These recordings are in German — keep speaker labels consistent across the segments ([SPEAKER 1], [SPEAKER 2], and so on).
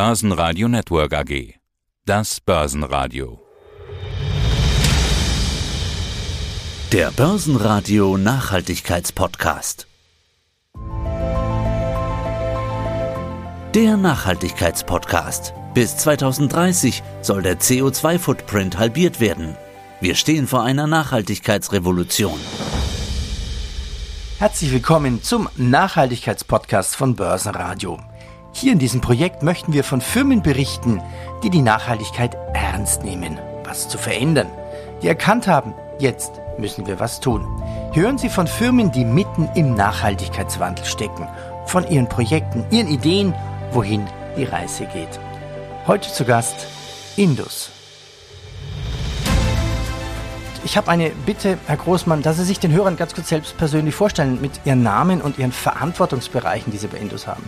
[SPEAKER 1] Börsenradio Network AG. Das Börsenradio.
[SPEAKER 2] Der Börsenradio Nachhaltigkeitspodcast. Der Nachhaltigkeitspodcast. Bis 2030 soll der CO2-Footprint halbiert werden. Wir stehen vor einer Nachhaltigkeitsrevolution.
[SPEAKER 3] Herzlich willkommen zum Nachhaltigkeitspodcast von Börsenradio. Hier in diesem Projekt möchten wir von Firmen berichten, die die Nachhaltigkeit ernst nehmen, was zu verändern, die erkannt haben, jetzt müssen wir was tun. Hören Sie von Firmen, die mitten im Nachhaltigkeitswandel stecken, von ihren Projekten, ihren Ideen, wohin die Reise geht. Heute zu Gast Indus. Ich habe eine Bitte, Herr Großmann, dass Sie sich den Hörern ganz kurz selbst persönlich vorstellen mit Ihren Namen und Ihren Verantwortungsbereichen, die Sie bei Indus haben.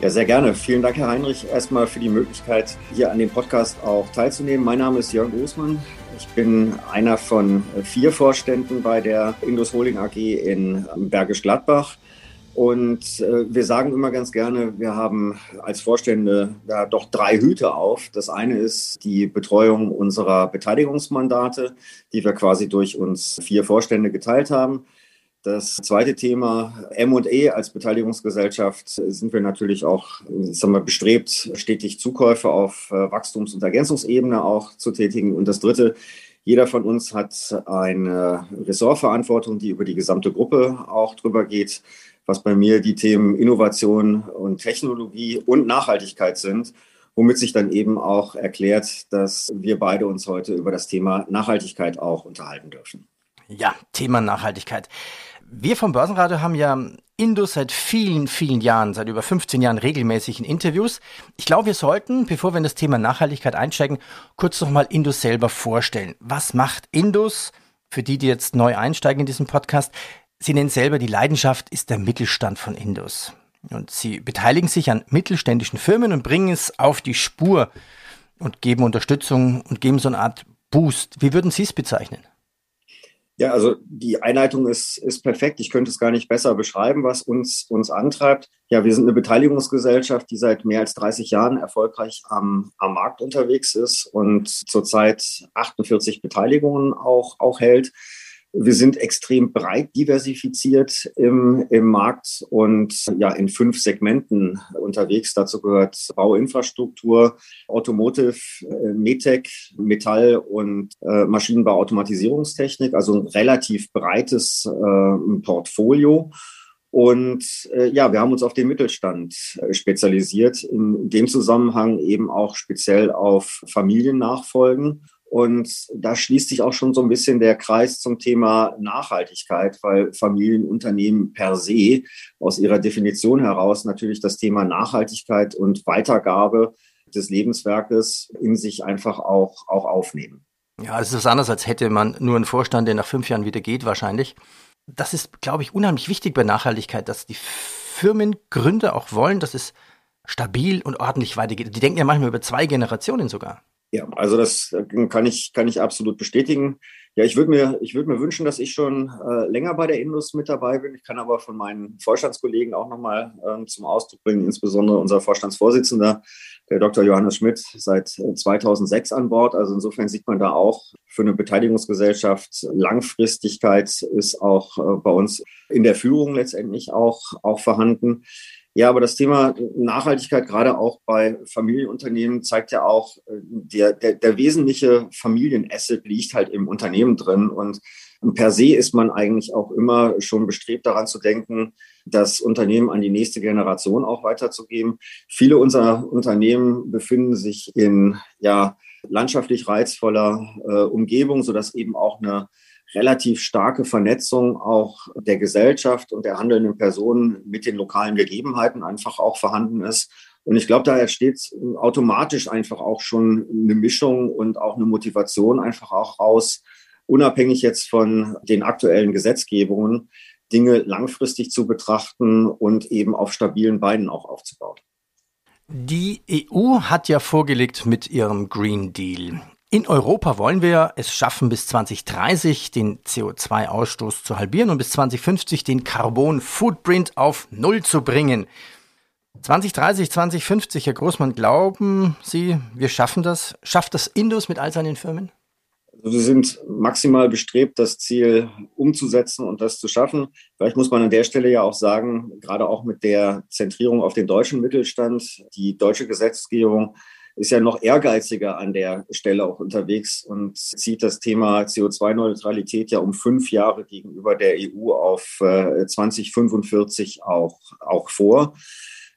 [SPEAKER 4] Ja, sehr gerne. Vielen Dank, Herr Heinrich, erstmal für die Möglichkeit, hier an dem Podcast auch teilzunehmen. Mein Name ist Jörg Großmann. Ich bin einer von vier Vorständen bei der Indus Holding AG in Bergisch Gladbach. Und äh, wir sagen immer ganz gerne, wir haben als Vorstände da doch drei Hüte auf. Das eine ist die Betreuung unserer Beteiligungsmandate, die wir quasi durch uns vier Vorstände geteilt haben. Das zweite Thema M&E als Beteiligungsgesellschaft sind wir natürlich auch sagen wir, bestrebt, stetig Zukäufe auf äh, Wachstums- und Ergänzungsebene auch zu tätigen. Und das dritte, jeder von uns hat eine Ressortverantwortung, die über die gesamte Gruppe auch drüber geht, was bei mir die Themen Innovation und Technologie und Nachhaltigkeit sind womit sich dann eben auch erklärt, dass wir beide uns heute über das Thema Nachhaltigkeit auch unterhalten dürfen.
[SPEAKER 3] Ja, Thema Nachhaltigkeit. Wir vom Börsenradio haben ja Indus seit vielen, vielen Jahren, seit über 15 Jahren regelmäßig in Interviews. Ich glaube, wir sollten, bevor wir in das Thema Nachhaltigkeit einsteigen, kurz nochmal Indus selber vorstellen. Was macht Indus? Für die, die jetzt neu einsteigen in diesen Podcast, Sie nennen selber, die Leidenschaft ist der Mittelstand von Indus. Und Sie beteiligen sich an mittelständischen Firmen und bringen es auf die Spur und geben Unterstützung und geben so eine Art Boost. Wie würden Sie es bezeichnen?
[SPEAKER 4] Ja, also die Einleitung ist, ist perfekt. Ich könnte es gar nicht besser beschreiben, was uns, uns antreibt. Ja, wir sind eine Beteiligungsgesellschaft, die seit mehr als 30 Jahren erfolgreich am, am Markt unterwegs ist und zurzeit 48 Beteiligungen auch, auch hält. Wir sind extrem breit diversifiziert im, im Markt und ja in fünf Segmenten unterwegs. Dazu gehört Bauinfrastruktur, Automotive, äh, Metec, Metall und äh, Maschinenbau. Also ein relativ breites äh, Portfolio. Und äh, ja, wir haben uns auf den Mittelstand äh, spezialisiert, in dem Zusammenhang eben auch speziell auf Familiennachfolgen und da schließt sich auch schon so ein bisschen der Kreis zum Thema Nachhaltigkeit, weil Familienunternehmen per se aus ihrer Definition heraus natürlich das Thema Nachhaltigkeit und Weitergabe des Lebenswerkes in sich einfach auch, auch aufnehmen.
[SPEAKER 3] Ja, es ist anders, als hätte man nur einen Vorstand, der nach fünf Jahren wieder geht, wahrscheinlich. Das ist, glaube ich, unheimlich wichtig bei Nachhaltigkeit, dass die Firmengründer auch wollen, dass es stabil und ordentlich weitergeht. Die denken ja manchmal über zwei Generationen sogar.
[SPEAKER 4] Ja, also das äh, kann ich, kann ich absolut bestätigen. Ja, ich würde mir, ich würde mir wünschen, dass ich schon äh, länger bei der Indus mit dabei bin. Ich kann aber von meinen Vorstandskollegen auch nochmal ähm, zum Ausdruck bringen, insbesondere unser Vorstandsvorsitzender, der Dr. Johannes Schmidt, seit 2006 äh, an Bord. Also insofern sieht man da auch für eine Beteiligungsgesellschaft Langfristigkeit ist auch äh, bei uns in der Führung letztendlich auch, auch vorhanden. Ja, aber das Thema Nachhaltigkeit, gerade auch bei Familienunternehmen, zeigt ja auch, äh, der, der, der wesentliche Familienasset liegt halt im Unternehmen drin. Und per se ist man eigentlich auch immer schon bestrebt daran zu denken, das Unternehmen an die nächste Generation auch weiterzugeben. Viele unserer Unternehmen befinden sich in ja, landschaftlich reizvoller äh, Umgebung, sodass eben auch eine relativ starke Vernetzung auch der Gesellschaft und der handelnden Personen mit den lokalen Gegebenheiten einfach auch vorhanden ist. Und ich glaube, da entsteht automatisch einfach auch schon eine Mischung und auch eine Motivation einfach auch raus, unabhängig jetzt von den aktuellen Gesetzgebungen, Dinge langfristig zu betrachten und eben auf stabilen Beinen auch aufzubauen.
[SPEAKER 3] Die EU hat ja vorgelegt mit ihrem Green Deal. In Europa wollen wir es schaffen, bis 2030 den CO2-Ausstoß zu halbieren und bis 2050 den Carbon Footprint auf Null zu bringen. 2030, 2050, Herr Großmann, glauben Sie, wir schaffen das? Schafft das Indus mit all seinen Firmen?
[SPEAKER 4] Also wir sind maximal bestrebt, das Ziel umzusetzen und das zu schaffen. Vielleicht muss man an der Stelle ja auch sagen, gerade auch mit der Zentrierung auf den deutschen Mittelstand, die deutsche Gesetzgebung ist ja noch ehrgeiziger an der Stelle auch unterwegs und zieht das Thema CO2-Neutralität ja um fünf Jahre gegenüber der EU auf 2045 äh, auch, auch vor.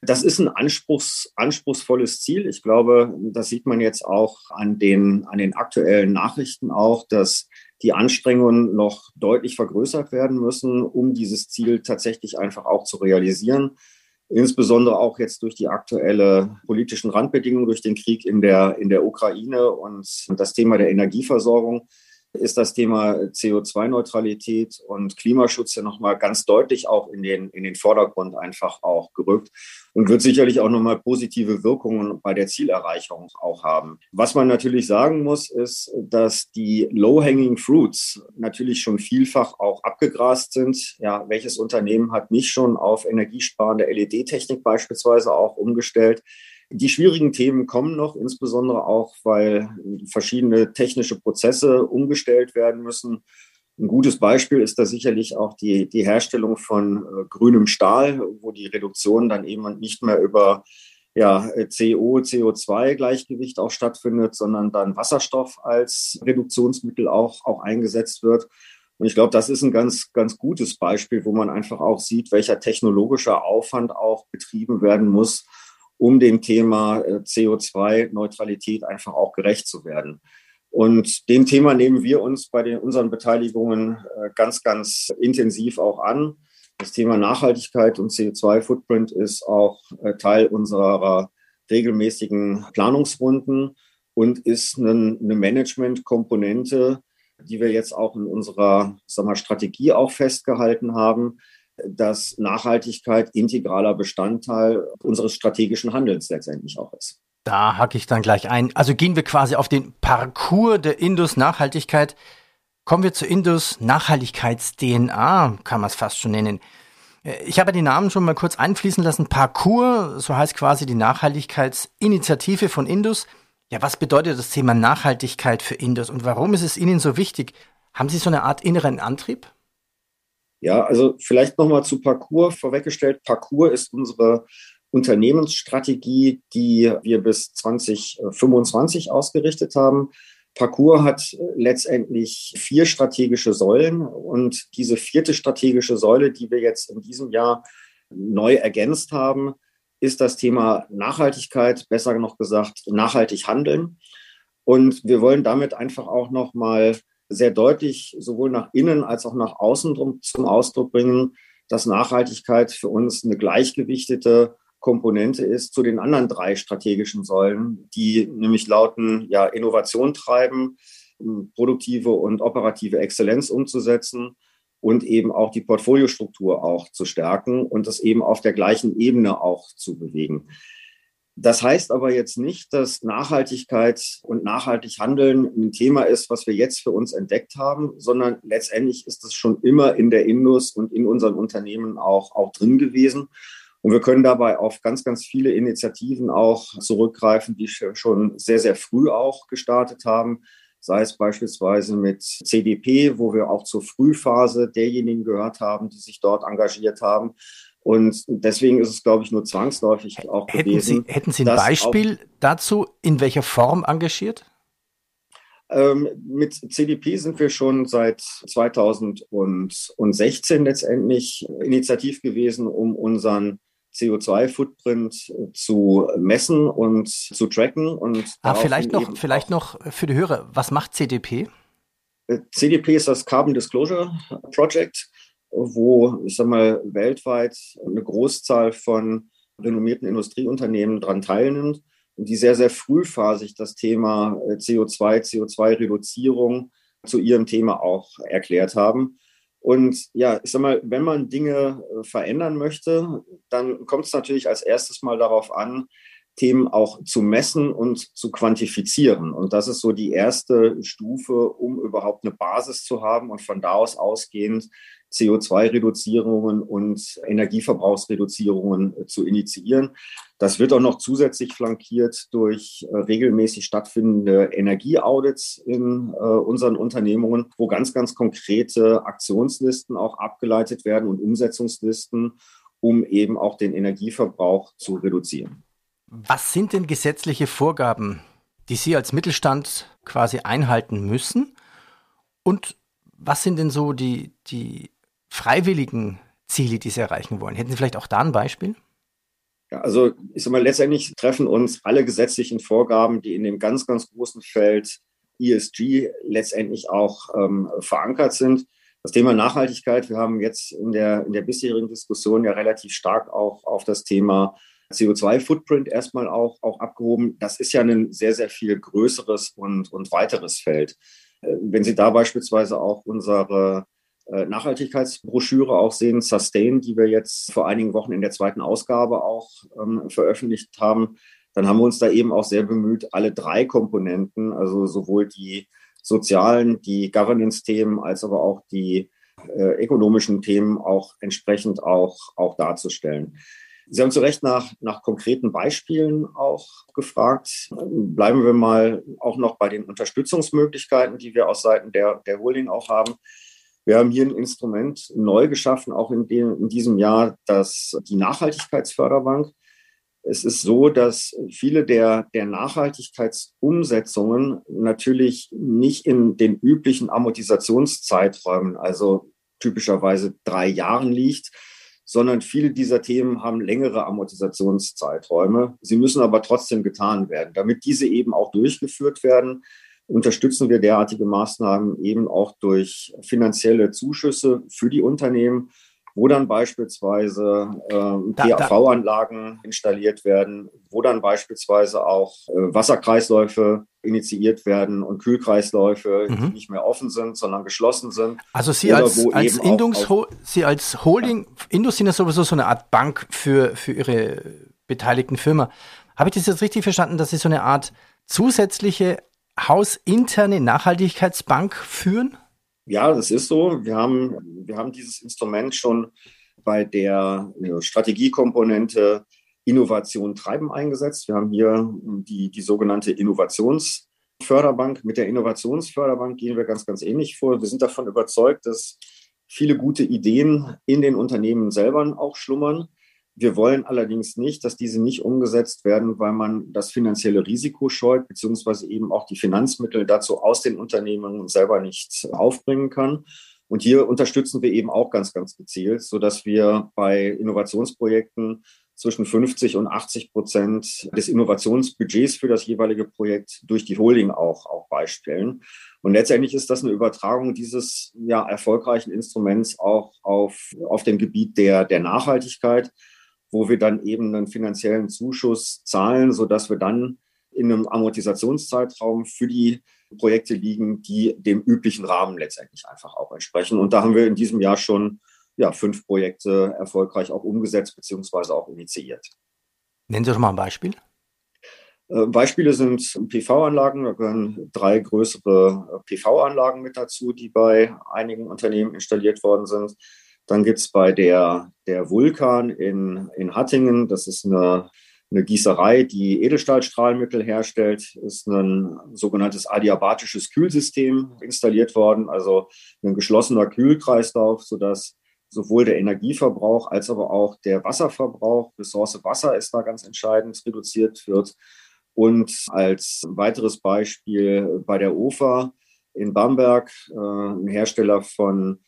[SPEAKER 4] Das ist ein anspruchs, anspruchsvolles Ziel. Ich glaube, das sieht man jetzt auch an den, an den aktuellen Nachrichten auch, dass die Anstrengungen noch deutlich vergrößert werden müssen, um dieses Ziel tatsächlich einfach auch zu realisieren. Insbesondere auch jetzt durch die aktuelle politischen Randbedingungen, durch den Krieg in der, in der Ukraine und das Thema der Energieversorgung ist das Thema CO2-Neutralität und Klimaschutz ja nochmal ganz deutlich auch in den, in den Vordergrund einfach auch gerückt und wird sicherlich auch nochmal positive Wirkungen bei der Zielerreichung auch haben. Was man natürlich sagen muss, ist, dass die low-hanging fruits natürlich schon vielfach auch abgegrast sind. Ja, welches Unternehmen hat nicht schon auf energiesparende LED-Technik beispielsweise auch umgestellt? Die schwierigen Themen kommen noch, insbesondere auch, weil verschiedene technische Prozesse umgestellt werden müssen. Ein gutes Beispiel ist da sicherlich auch die, die Herstellung von äh, grünem Stahl, wo die Reduktion dann eben nicht mehr über ja, CO, CO2-Gleichgewicht auch stattfindet, sondern dann Wasserstoff als Reduktionsmittel auch, auch eingesetzt wird. Und ich glaube, das ist ein ganz, ganz gutes Beispiel, wo man einfach auch sieht, welcher technologische Aufwand auch betrieben werden muss, um dem Thema äh, CO2-Neutralität einfach auch gerecht zu werden. Und dem Thema nehmen wir uns bei den, unseren Beteiligungen äh, ganz, ganz intensiv auch an. Das Thema Nachhaltigkeit und CO2-Footprint ist auch äh, Teil unserer regelmäßigen Planungsrunden und ist eine, Management-Komponente, die wir jetzt auch in unserer sag mal, Strategie auch festgehalten haben, dass Nachhaltigkeit integraler Bestandteil unseres strategischen Handelns letztendlich auch ist.
[SPEAKER 3] Da hacke ich dann gleich ein. Also gehen wir quasi auf den Parcours der Indus Nachhaltigkeit. Kommen wir zur Indus Nachhaltigkeits-DNA, kann man es fast schon nennen. Ich habe den Namen schon mal kurz einfließen lassen. Parcours, so heißt quasi die Nachhaltigkeitsinitiative von Indus. Ja, was bedeutet das Thema Nachhaltigkeit für Indus und warum ist es Ihnen so wichtig? Haben Sie so eine Art inneren Antrieb?
[SPEAKER 4] Ja, also vielleicht nochmal zu Parcours vorweggestellt. Parcours ist unsere Unternehmensstrategie, die wir bis 2025 ausgerichtet haben. Parcours hat letztendlich vier strategische Säulen und diese vierte strategische Säule, die wir jetzt in diesem Jahr neu ergänzt haben, ist das Thema Nachhaltigkeit, besser noch gesagt, nachhaltig handeln. Und wir wollen damit einfach auch nochmal sehr deutlich sowohl nach innen als auch nach außen zum Ausdruck bringen, dass Nachhaltigkeit für uns eine gleichgewichtete Komponente ist zu den anderen drei strategischen Säulen, die nämlich lauten, ja, Innovation treiben, produktive und operative Exzellenz umzusetzen und eben auch die Portfoliostruktur auch zu stärken und das eben auf der gleichen Ebene auch zu bewegen. Das heißt aber jetzt nicht, dass Nachhaltigkeit und nachhaltig Handeln ein Thema ist, was wir jetzt für uns entdeckt haben, sondern letztendlich ist es schon immer in der Indus und in unseren Unternehmen auch, auch drin gewesen. Und wir können dabei auf ganz, ganz viele Initiativen auch zurückgreifen, die schon sehr, sehr früh auch gestartet haben. Sei es beispielsweise mit CDP, wo wir auch zur Frühphase derjenigen gehört haben, die sich dort engagiert haben und deswegen ist es, glaube ich, nur zwangsläufig auch
[SPEAKER 3] hätten
[SPEAKER 4] gewesen.
[SPEAKER 3] Sie, hätten Sie ein Beispiel dazu, in welcher Form engagiert?
[SPEAKER 4] Ähm, mit CDP sind wir schon seit 2016 letztendlich initiativ gewesen, um unseren CO2-Footprint zu messen und zu tracken. Und
[SPEAKER 3] ah, vielleicht noch, vielleicht noch für die Hörer, was macht CDP?
[SPEAKER 4] Äh, CDP ist das Carbon Disclosure Project wo, ich sag mal, weltweit eine Großzahl von renommierten Industrieunternehmen daran teilnimmt und die sehr, sehr frühphasig das Thema CO2, äh, CO2-Reduzierung zu ihrem Thema auch erklärt haben. Und ja, ich sag mal, wenn man Dinge äh, verändern möchte, dann kommt es natürlich als erstes mal darauf an, Themen auch zu messen und zu quantifizieren. Und das ist so die erste Stufe, um überhaupt eine Basis zu haben und von da aus ausgehend CO2-Reduzierungen und Energieverbrauchsreduzierungen äh, zu initiieren. Das wird auch noch zusätzlich flankiert durch äh, regelmäßig stattfindende Energieaudits in äh, unseren Unternehmungen, wo ganz, ganz konkrete Aktionslisten auch abgeleitet werden und Umsetzungslisten, um eben auch den Energieverbrauch zu reduzieren.
[SPEAKER 3] Was sind denn gesetzliche Vorgaben, die Sie als Mittelstand quasi einhalten müssen? Und was sind denn so die, die freiwilligen Ziele, die Sie erreichen wollen? Hätten Sie vielleicht auch da ein Beispiel?
[SPEAKER 4] Ja, also ich sag mal, letztendlich treffen uns alle gesetzlichen Vorgaben, die in dem ganz, ganz großen Feld ESG letztendlich auch ähm, verankert sind. Das Thema Nachhaltigkeit, wir haben jetzt in der, in der bisherigen Diskussion ja relativ stark auch auf das Thema CO2-Footprint erstmal auch, auch abgehoben. Das ist ja ein sehr, sehr viel größeres und, und weiteres Feld. Äh, wenn Sie da beispielsweise auch unsere Nachhaltigkeitsbroschüre auch sehen, Sustain, die wir jetzt vor einigen Wochen in der zweiten Ausgabe auch ähm, veröffentlicht haben, dann haben wir uns da eben auch sehr bemüht, alle drei Komponenten, also sowohl die sozialen, die Governance-Themen als aber auch die äh, ökonomischen Themen auch entsprechend auch, auch darzustellen. Sie haben zu Recht nach, nach konkreten Beispielen auch gefragt. Bleiben wir mal auch noch bei den Unterstützungsmöglichkeiten, die wir aus Seiten der, der Holding auch haben. Wir haben hier ein Instrument neu geschaffen, auch in, dem, in diesem Jahr, das die Nachhaltigkeitsförderbank. Es ist so, dass viele der, der Nachhaltigkeitsumsetzungen natürlich nicht in den üblichen Amortisationszeiträumen, also typischerweise drei Jahren liegt, sondern viele dieser Themen haben längere Amortisationszeiträume. Sie müssen aber trotzdem getan werden. Damit diese eben auch durchgeführt werden, unterstützen wir derartige Maßnahmen eben auch durch finanzielle Zuschüsse für die Unternehmen, wo dann beispielsweise äh, PAV-Anlagen installiert werden, wo dann beispielsweise auch äh, Wasserkreisläufe initiiert werden und Kühlkreisläufe, mhm. die nicht mehr offen sind, sondern geschlossen sind.
[SPEAKER 3] Also Sie als, als, Indungs Sie als Holding, Indus sind ja sowieso so eine Art Bank für, für Ihre beteiligten Firma. Habe ich das jetzt richtig verstanden, dass Sie so eine Art zusätzliche hausinterne Nachhaltigkeitsbank führen?
[SPEAKER 4] Ja, das ist so. Wir haben, wir haben dieses Instrument schon bei der Strategiekomponente Innovation treiben eingesetzt. Wir haben hier die, die sogenannte Innovationsförderbank. Mit der Innovationsförderbank gehen wir ganz, ganz ähnlich vor. Wir sind davon überzeugt, dass viele gute Ideen in den Unternehmen selber auch schlummern. Wir wollen allerdings nicht, dass diese nicht umgesetzt werden, weil man das finanzielle Risiko scheut, beziehungsweise eben auch die Finanzmittel dazu aus den Unternehmen selber nicht aufbringen kann. Und hier unterstützen wir eben auch ganz, ganz gezielt, so dass wir bei Innovationsprojekten zwischen 50 und 80 Prozent des Innovationsbudgets für das jeweilige Projekt durch die Holding auch, auch beistellen. Und letztendlich ist das eine Übertragung dieses ja, erfolgreichen Instruments auch auf, auf dem Gebiet der, der Nachhaltigkeit wo wir dann eben einen finanziellen Zuschuss zahlen, sodass wir dann in einem Amortisationszeitraum für die Projekte liegen, die dem üblichen Rahmen letztendlich einfach auch entsprechen. Und da haben wir in diesem Jahr schon ja, fünf Projekte erfolgreich auch umgesetzt bzw. auch initiiert.
[SPEAKER 3] Nennen Sie doch mal ein Beispiel.
[SPEAKER 4] Äh, Beispiele sind PV-Anlagen. Da gehören drei größere PV-Anlagen mit dazu, die bei einigen Unternehmen installiert worden sind. Dann gibt's bei der, der Vulkan in, in Hattingen, das ist eine, eine Gießerei, die Edelstahlstrahlmittel herstellt, ist ein sogenanntes adiabatisches Kühlsystem installiert worden, also ein geschlossener Kühlkreislauf, sodass sowohl der Energieverbrauch als aber auch der Wasserverbrauch, Ressource Wasser ist da ganz entscheidend, reduziert wird. Und als weiteres Beispiel bei der OFA in Bamberg, äh, ein Hersteller von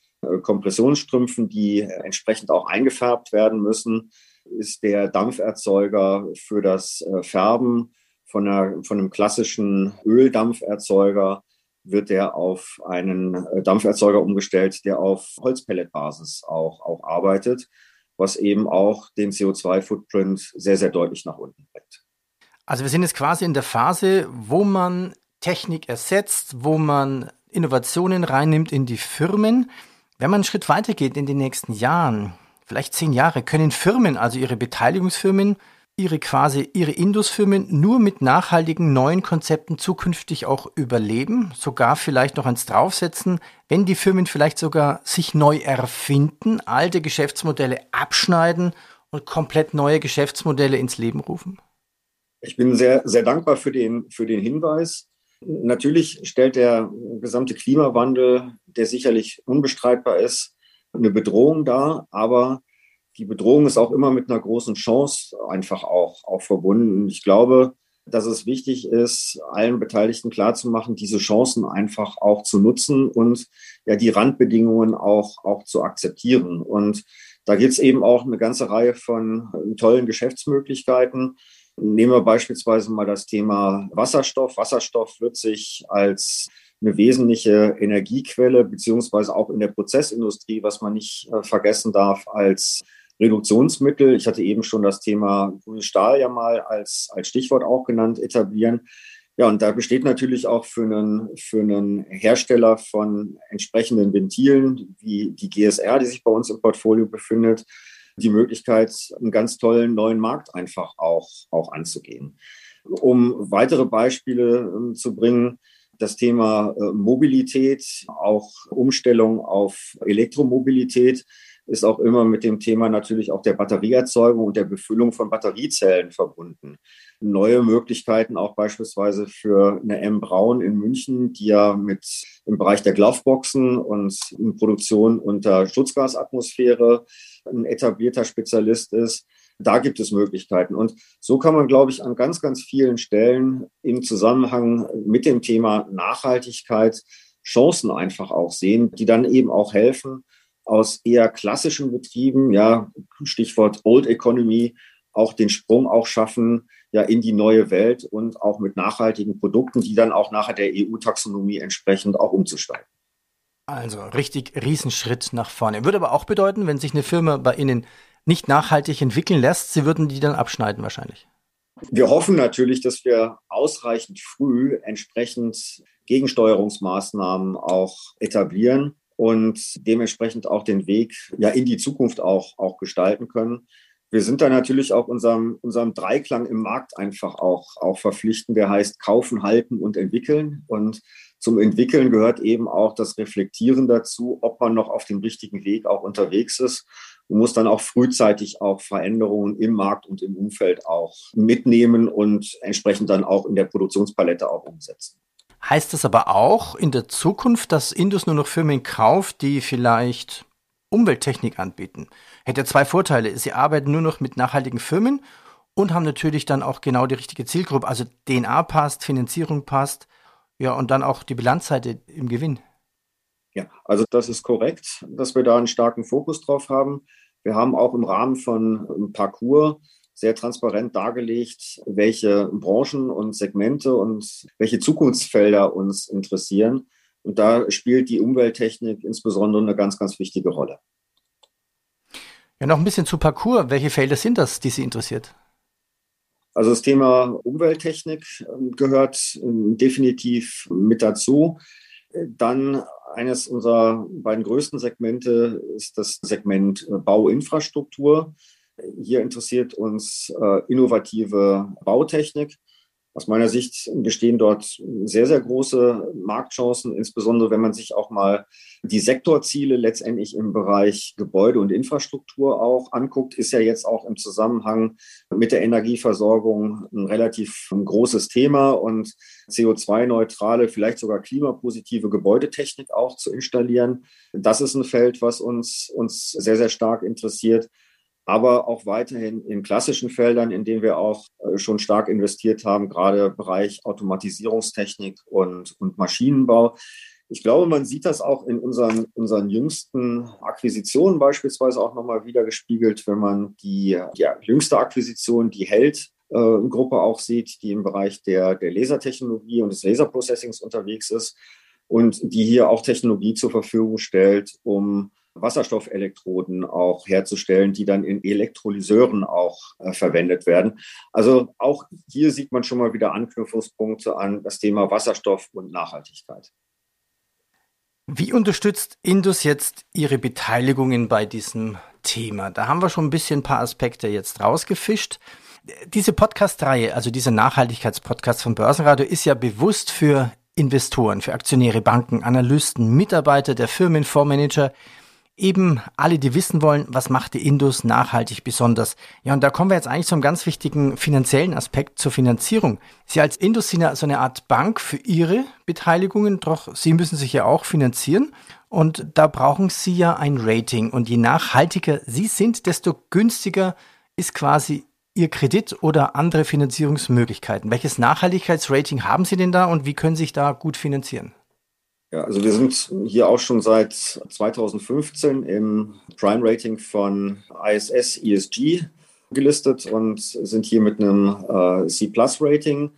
[SPEAKER 4] Kompressionsstrümpfen, die entsprechend auch eingefärbt werden müssen, ist der Dampferzeuger für das äh, Färben von, einer, von einem klassischen Öldampferzeuger wird der auf einen äh, Dampferzeuger umgestellt, der auf Holzpelletbasis auch, auch arbeitet, was eben auch den CO2-Footprint sehr, sehr deutlich nach unten bringt.
[SPEAKER 3] Also wir sind jetzt quasi in der Phase, wo man Technik ersetzt, wo man Innovationen reinnimmt in die Firmen. Wenn man einen Schritt weiter geht in den nächsten Jahren, vielleicht zehn Jahre, können Firmen, also ihre Beteiligungsfirmen, Ihre quasi Ihre Indus-Firmen nur mit nachhaltigen neuen Konzepten zukünftig auch überleben, sogar vielleicht noch eins draufsetzen, wenn die Firmen vielleicht sogar sich neu erfinden, alte Geschäftsmodelle abschneiden und komplett neue Geschäftsmodelle ins Leben rufen?
[SPEAKER 4] Ich bin sehr, sehr dankbar für den, für den Hinweis. Natürlich stellt der gesamte Klimawandel, der sicherlich unbestreitbar ist, eine Bedrohung dar, aber die Bedrohung ist auch immer mit einer großen Chance einfach auch, auch verbunden. Ich glaube, dass es wichtig ist, allen Beteiligten klarzumachen, diese Chancen einfach auch zu nutzen und ja die Randbedingungen auch, auch zu akzeptieren. Und da gibt es eben auch eine ganze Reihe von tollen Geschäftsmöglichkeiten. Nehmen wir beispielsweise mal das Thema Wasserstoff. Wasserstoff wird sich als eine wesentliche Energiequelle, beziehungsweise auch in der Prozessindustrie, was man nicht äh, vergessen darf, als Reduktionsmittel, ich hatte eben schon das Thema grünes Stahl ja mal als, als Stichwort auch genannt, etablieren. Ja, und da besteht natürlich auch für einen, für einen Hersteller von entsprechenden Ventilen, wie die GSR, die sich bei uns im Portfolio befindet, die Möglichkeit, einen ganz tollen neuen Markt einfach auch, auch anzugehen. Um weitere Beispiele äh, zu bringen, das Thema äh, Mobilität, auch Umstellung auf Elektromobilität ist auch immer mit dem Thema natürlich auch der Batterieerzeugung und der Befüllung von Batteriezellen verbunden. Neue Möglichkeiten auch beispielsweise für eine M. Braun in München, die ja mit im Bereich der Gloveboxen und in Produktion unter Schutzgasatmosphäre ein etablierter Spezialist ist. Da gibt es Möglichkeiten. Und so kann man, glaube ich, an ganz, ganz vielen Stellen im Zusammenhang mit dem Thema Nachhaltigkeit Chancen einfach auch sehen, die dann eben auch helfen, aus eher klassischen Betrieben, ja, Stichwort Old Economy, auch den Sprung auch schaffen, ja, in die neue Welt und auch mit nachhaltigen Produkten, die dann auch nachher der EU-Taxonomie entsprechend auch umzusteigen.
[SPEAKER 3] Also richtig Riesenschritt nach vorne. Würde aber auch bedeuten, wenn sich eine Firma bei Ihnen nicht nachhaltig entwickeln lässt, Sie würden die dann abschneiden wahrscheinlich.
[SPEAKER 4] Wir hoffen natürlich, dass wir ausreichend früh entsprechend Gegensteuerungsmaßnahmen auch etablieren und dementsprechend auch den Weg ja in die Zukunft auch, auch gestalten können. Wir sind da natürlich auch unserem, unserem Dreiklang im Markt einfach auch, auch verpflichten, der heißt kaufen, halten und entwickeln. Und zum Entwickeln gehört eben auch das Reflektieren dazu, ob man noch auf dem richtigen Weg auch unterwegs ist und muss dann auch frühzeitig auch Veränderungen im Markt und im Umfeld auch mitnehmen und entsprechend dann auch in der Produktionspalette auch umsetzen.
[SPEAKER 3] Heißt das aber auch in der Zukunft, dass Indus nur noch Firmen kauft, die vielleicht Umwelttechnik anbieten? Hätte zwei Vorteile. Sie arbeiten nur noch mit nachhaltigen Firmen und haben natürlich dann auch genau die richtige Zielgruppe. Also DNA passt, Finanzierung passt, ja, und dann auch die Bilanzseite im Gewinn.
[SPEAKER 4] Ja, also das ist korrekt, dass wir da einen starken Fokus drauf haben. Wir haben auch im Rahmen von Parcours sehr transparent dargelegt, welche Branchen und Segmente und welche Zukunftsfelder uns interessieren. Und da spielt die Umwelttechnik insbesondere eine ganz, ganz wichtige Rolle.
[SPEAKER 3] Ja, noch ein bisschen zu Parcours. Welche Felder sind das, die Sie interessiert?
[SPEAKER 4] Also das Thema Umwelttechnik ähm, gehört ähm, definitiv mit dazu. Dann eines unserer beiden größten Segmente ist das Segment äh, Bauinfrastruktur. Hier interessiert uns äh, innovative Bautechnik. Aus meiner Sicht bestehen dort sehr, sehr große Marktchancen, insbesondere wenn man sich auch mal die Sektorziele letztendlich im Bereich Gebäude und Infrastruktur auch anguckt, ist ja jetzt auch im Zusammenhang mit der Energieversorgung ein relativ großes Thema und CO2-neutrale, vielleicht sogar klimapositive Gebäudetechnik auch zu installieren. Das ist ein Feld, was uns, uns sehr, sehr stark interessiert aber auch weiterhin in klassischen Feldern, in denen wir auch äh, schon stark investiert haben, gerade Bereich Automatisierungstechnik und, und Maschinenbau. Ich glaube, man sieht das auch in unseren, unseren jüngsten Akquisitionen beispielsweise auch nochmal wieder gespiegelt, wenn man die, die jüngste Akquisition, die Held, äh, Gruppe auch sieht, die im Bereich der, der Lasertechnologie und des Laserprocessings unterwegs ist und die hier auch Technologie zur Verfügung stellt, um Wasserstoffelektroden auch herzustellen, die dann in Elektrolyseuren auch äh, verwendet werden. Also auch hier sieht man schon mal wieder Anknüpfungspunkte an das Thema Wasserstoff und Nachhaltigkeit.
[SPEAKER 3] Wie unterstützt Indus jetzt Ihre Beteiligungen bei diesem Thema? Da haben wir schon ein bisschen ein paar Aspekte jetzt rausgefischt. Diese Podcast-Reihe, also dieser Nachhaltigkeitspodcast vom Börsenradio, ist ja bewusst für Investoren, für Aktionäre, Banken, Analysten, Mitarbeiter der Firmen, Fondsmanager, eben alle, die wissen wollen, was macht die Indus nachhaltig besonders. Ja, und da kommen wir jetzt eigentlich zum ganz wichtigen finanziellen Aspekt zur Finanzierung. Sie als Indus sind ja so eine Art Bank für Ihre Beteiligungen, doch Sie müssen sich ja auch finanzieren. Und da brauchen Sie ja ein Rating. Und je nachhaltiger Sie sind, desto günstiger ist quasi Ihr Kredit oder andere Finanzierungsmöglichkeiten? Welches Nachhaltigkeitsrating haben Sie denn da und wie können Sie sich da gut finanzieren?
[SPEAKER 4] Ja, also wir sind hier auch schon seit 2015 im Prime Rating von ISS ESG gelistet und sind hier mit einem äh, C Plus Rating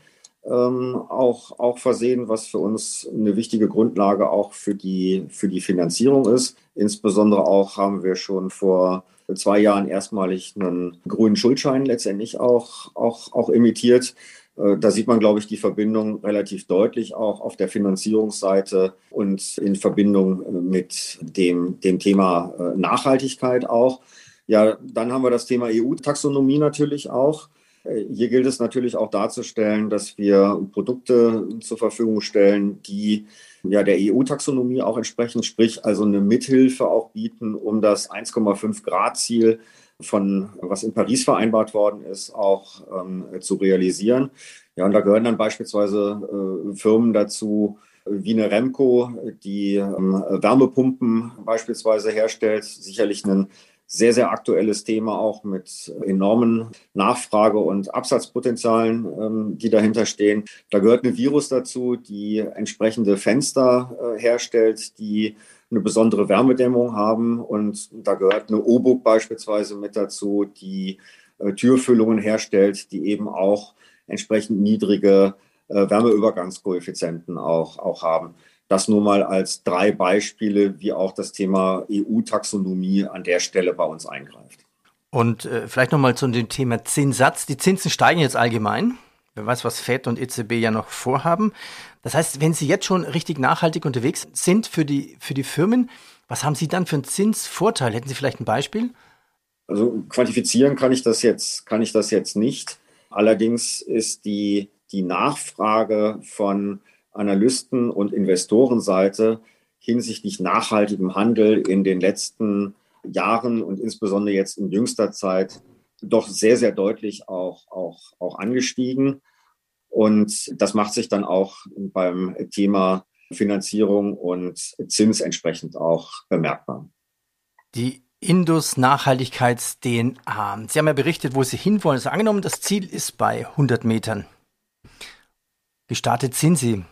[SPEAKER 4] ähm, auch, auch versehen, was für uns eine wichtige Grundlage auch für die, für die Finanzierung ist. Insbesondere auch haben wir schon vor zwei Jahren erstmalig einen grünen Schuldschein letztendlich auch, auch, auch emittiert. Äh, da sieht man, glaube ich, die Verbindung relativ deutlich auch auf der Finanzierungsseite und in Verbindung mit dem, dem Thema äh, Nachhaltigkeit auch. Ja, dann haben wir das Thema EU-Taxonomie natürlich auch. Äh, hier gilt es natürlich auch darzustellen, dass wir Produkte zur Verfügung stellen, die ja, der EU-Taxonomie auch entsprechend, sprich also eine Mithilfe auch bieten, um das 1,5 Grad-Ziel von was in Paris vereinbart worden ist, auch ähm, zu realisieren. Ja, und da gehören dann beispielsweise äh, Firmen dazu, wie eine Remco, die ähm, Wärmepumpen beispielsweise herstellt, sicherlich ein sehr, sehr aktuelles Thema auch mit enormen Nachfrage- und Absatzpotenzialen, ähm, die dahinter stehen. Da gehört ein Virus dazu, die entsprechende Fenster äh, herstellt, die eine besondere Wärmedämmung haben. Und da gehört eine Obuk beispielsweise mit dazu, die äh, Türfüllungen herstellt, die eben auch entsprechend niedrige äh, Wärmeübergangskoeffizienten auch, auch haben. Das nur mal als drei Beispiele, wie auch das Thema EU-Taxonomie an der Stelle bei uns eingreift.
[SPEAKER 3] Und äh, vielleicht nochmal zu dem Thema Zinssatz. Die Zinsen steigen jetzt allgemein. Wer weiß, was FED und EZB ja noch vorhaben. Das heißt, wenn Sie jetzt schon richtig nachhaltig unterwegs sind für die, für die Firmen, was haben Sie dann für einen Zinsvorteil? Hätten Sie vielleicht ein Beispiel?
[SPEAKER 4] Also quantifizieren kann ich das jetzt, kann ich das jetzt nicht. Allerdings ist die, die Nachfrage von Analysten- und Investorenseite hinsichtlich nachhaltigem Handel in den letzten Jahren und insbesondere jetzt in jüngster Zeit doch sehr, sehr deutlich auch, auch, auch angestiegen. Und das macht sich dann auch beim Thema Finanzierung und Zins entsprechend auch bemerkbar.
[SPEAKER 3] Die Indus Nachhaltigkeits-DNA. Sie haben ja berichtet, wo Sie hinwollen. Also angenommen, das Ziel ist bei 100 Metern. Gestartet sind Sie.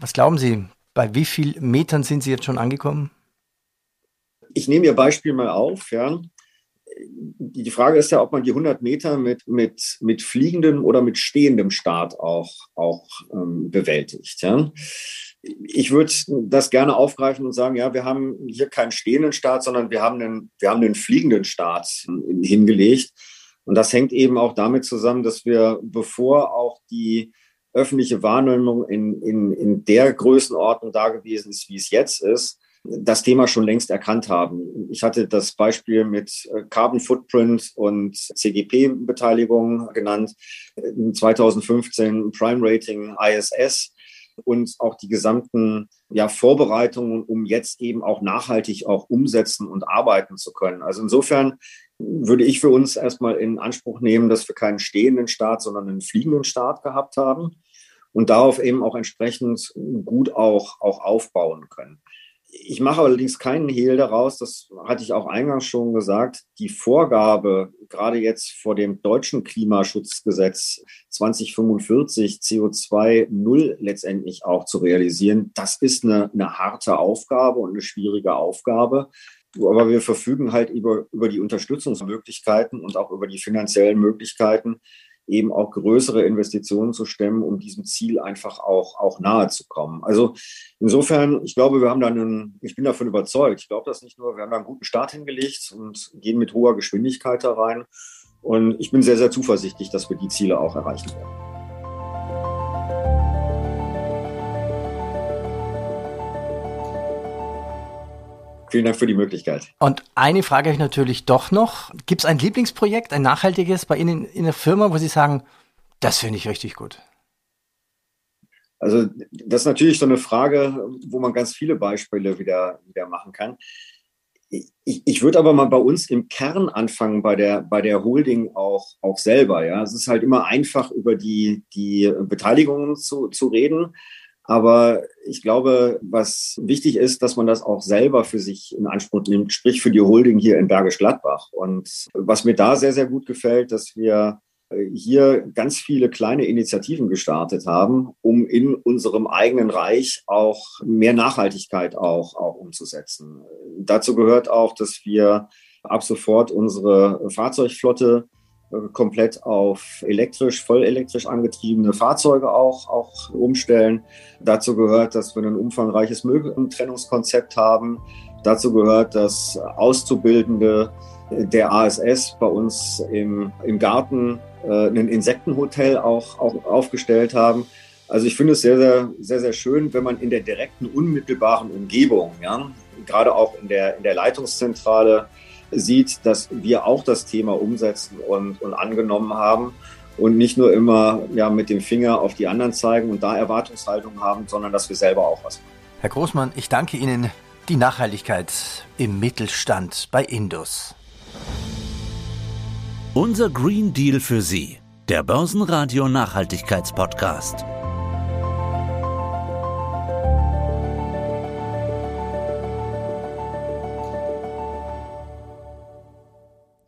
[SPEAKER 3] Was glauben Sie, bei wie vielen Metern sind Sie jetzt schon angekommen?
[SPEAKER 4] Ich nehme Ihr Beispiel mal auf. Ja. Die Frage ist ja, ob man die 100 Meter mit, mit, mit fliegendem oder mit stehendem Start auch, auch ähm, bewältigt. Ja. Ich würde das gerne aufgreifen und sagen, ja, wir haben hier keinen stehenden Start, sondern wir haben einen, wir haben einen fliegenden Start hingelegt. Und das hängt eben auch damit zusammen, dass wir, bevor auch die öffentliche Wahrnehmung in, in, in der Größenordnung da gewesen ist, wie es jetzt ist, das Thema schon längst erkannt haben. Ich hatte das Beispiel mit äh, Carbon Footprint und CGP-Beteiligung genannt. 2015 Prime Rating ISS und auch die gesamten ja, Vorbereitungen, um jetzt eben auch nachhaltig auch umsetzen und arbeiten zu können. Also insofern würde ich für uns erstmal in Anspruch nehmen, dass wir keinen stehenden Start, sondern einen fliegenden Start gehabt haben und darauf eben auch entsprechend gut auch, auch aufbauen können. Ich mache allerdings keinen Hehl daraus, das hatte ich auch eingangs schon gesagt, die Vorgabe, gerade jetzt vor dem deutschen Klimaschutzgesetz 2045 CO2 Null letztendlich auch zu realisieren, das ist eine, eine harte Aufgabe und eine schwierige Aufgabe. Aber wir verfügen halt über, über die Unterstützungsmöglichkeiten und auch über die finanziellen Möglichkeiten, eben auch größere Investitionen zu stemmen, um diesem Ziel einfach auch, auch nahe zu kommen. Also insofern, ich glaube, wir haben da einen, ich bin davon überzeugt, ich glaube das nicht nur, wir haben da einen guten Start hingelegt und gehen mit hoher Geschwindigkeit da rein. Und ich bin sehr, sehr zuversichtlich, dass wir die Ziele auch erreichen werden. Vielen Dank für die Möglichkeit.
[SPEAKER 3] Und eine Frage habe ich natürlich doch noch. Gibt es ein Lieblingsprojekt, ein nachhaltiges bei Ihnen in der Firma, wo Sie sagen, das finde ich richtig gut?
[SPEAKER 4] Also das ist natürlich so eine Frage, wo man ganz viele Beispiele wieder, wieder machen kann. Ich, ich würde aber mal bei uns im Kern anfangen, bei der, bei der Holding auch, auch selber. Ja, Es ist halt immer einfach, über die, die Beteiligungen zu, zu reden. Aber ich glaube, was wichtig ist, dass man das auch selber für sich in Anspruch nimmt, sprich für die Holding hier in Bergisch Gladbach. Und was mir da sehr, sehr gut gefällt, dass wir hier ganz viele kleine Initiativen gestartet haben, um in unserem eigenen Reich auch mehr Nachhaltigkeit auch, auch umzusetzen. Dazu gehört auch, dass wir ab sofort unsere Fahrzeugflotte äh, komplett auf elektrisch, voll elektrisch angetriebene Fahrzeuge auch, auch umstellen. Dazu gehört, dass wir ein umfangreiches Mülltrennungskonzept haben. Dazu gehört, dass Auszubildende der ASS bei uns im, im Garten äh, ein Insektenhotel auch, auch aufgestellt haben. Also ich finde es sehr, sehr, sehr, sehr schön, wenn man in der direkten, unmittelbaren Umgebung, ja, gerade auch in der, in der Leitungszentrale, sieht, dass wir auch das Thema umsetzen und, und angenommen haben und nicht nur immer ja, mit dem Finger auf die anderen zeigen und da Erwartungshaltung haben, sondern dass wir selber auch was machen.
[SPEAKER 3] Herr Großmann, ich danke Ihnen. Die Nachhaltigkeit im Mittelstand bei Indus.
[SPEAKER 2] Unser Green Deal für Sie, der Börsenradio Nachhaltigkeitspodcast.